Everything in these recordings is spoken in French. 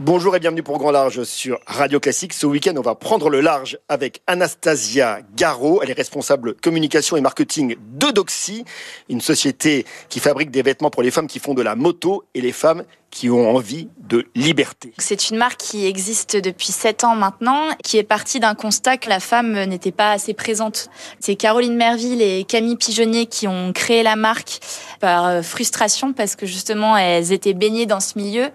Bonjour et bienvenue pour Grand Large sur Radio Classique. Ce week-end, on va prendre le large avec Anastasia Garo. Elle est responsable communication et marketing de Doxy, une société qui fabrique des vêtements pour les femmes qui font de la moto et les femmes qui ont envie de liberté. C'est une marque qui existe depuis 7 ans maintenant, qui est partie d'un constat que la femme n'était pas assez présente. C'est Caroline Merville et Camille Pigeonnier qui ont créé la marque par euh, frustration parce que justement elles étaient baignées dans ce milieu,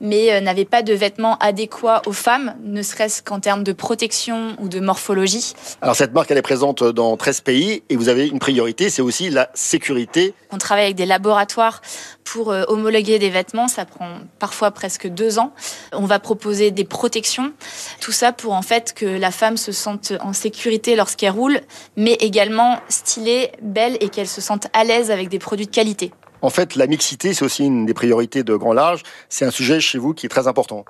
mais euh, n'avaient pas de vêtements adéquats aux femmes, ne serait-ce qu'en termes de protection ou de morphologie. Alors cette marque, elle est présente dans 13 pays et vous avez une priorité, c'est aussi la sécurité. On travaille avec des laboratoires pour euh, homologuer des vêtements, ça prend parfois presque deux ans. On va proposer des protections, tout ça pour en fait que la femme se sente en sécurité lorsqu'elle roule, mais également stylée, belle et qu'elle se sente à l'aise avec des produits de qualité. En fait, la mixité, c'est aussi une des priorités de Grand Large. C'est un sujet chez vous qui est très important.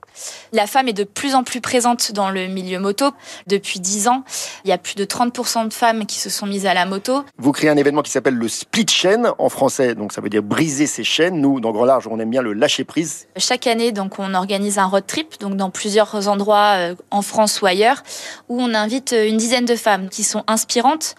La femme est de plus en plus présente dans le milieu moto. Depuis 10 ans, il y a plus de 30% de femmes qui se sont mises à la moto. Vous créez un événement qui s'appelle le split chain en français, donc ça veut dire briser ses chaînes. Nous, dans Grand Large, on aime bien le lâcher prise. Chaque année, donc, on organise un road trip, donc dans plusieurs endroits euh, en France ou ailleurs, où on invite une dizaine de femmes qui sont inspirantes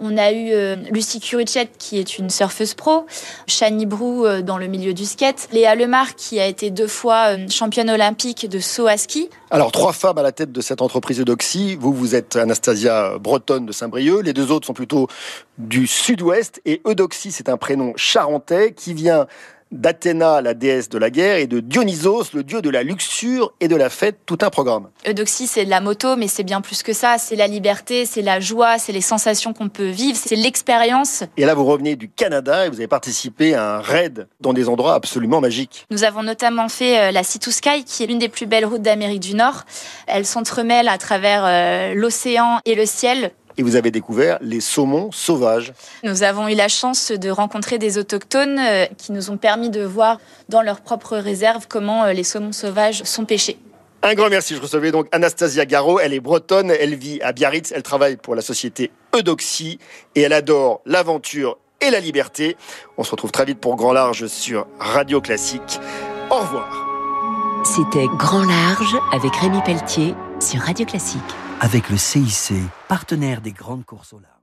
on a eu euh, Lucie Curichet, qui est une surfeuse pro, Shani Brou euh, dans le milieu du skate, Léa Lemar qui a été deux fois euh, championne olympique de saut à ski. Alors trois femmes à la tête de cette entreprise Eudoxie. Vous, vous êtes Anastasia Bretonne de Saint-Brieuc. Les deux autres sont plutôt du sud-ouest. Et Eudoxie, c'est un prénom charentais qui vient d'Athéna, la déesse de la guerre, et de Dionysos, le dieu de la luxure et de la fête, tout un programme. Eudoxie, c'est de la moto, mais c'est bien plus que ça. C'est la liberté, c'est la joie, c'est les sensations qu'on peut vivre, c'est l'expérience. Et là, vous revenez du Canada et vous avez participé à un raid dans des endroits absolument magiques. Nous avons notamment fait euh, la Sea to Sky, qui est l'une des plus belles routes d'Amérique du Nord. Elle s'entremêle à travers euh, l'océan et le ciel et vous avez découvert les saumons sauvages. Nous avons eu la chance de rencontrer des autochtones euh, qui nous ont permis de voir dans leur propre réserve comment euh, les saumons sauvages sont pêchés. Un grand merci. Je recevais donc Anastasia Garo. Elle est bretonne. Elle vit à Biarritz. Elle travaille pour la société Eudoxie et elle adore l'aventure et la liberté. On se retrouve très vite pour Grand Large sur Radio Classique. Au revoir. C'était Grand Large avec Rémi Pelletier sur Radio Classique avec le CIC, partenaire des grandes courses au large.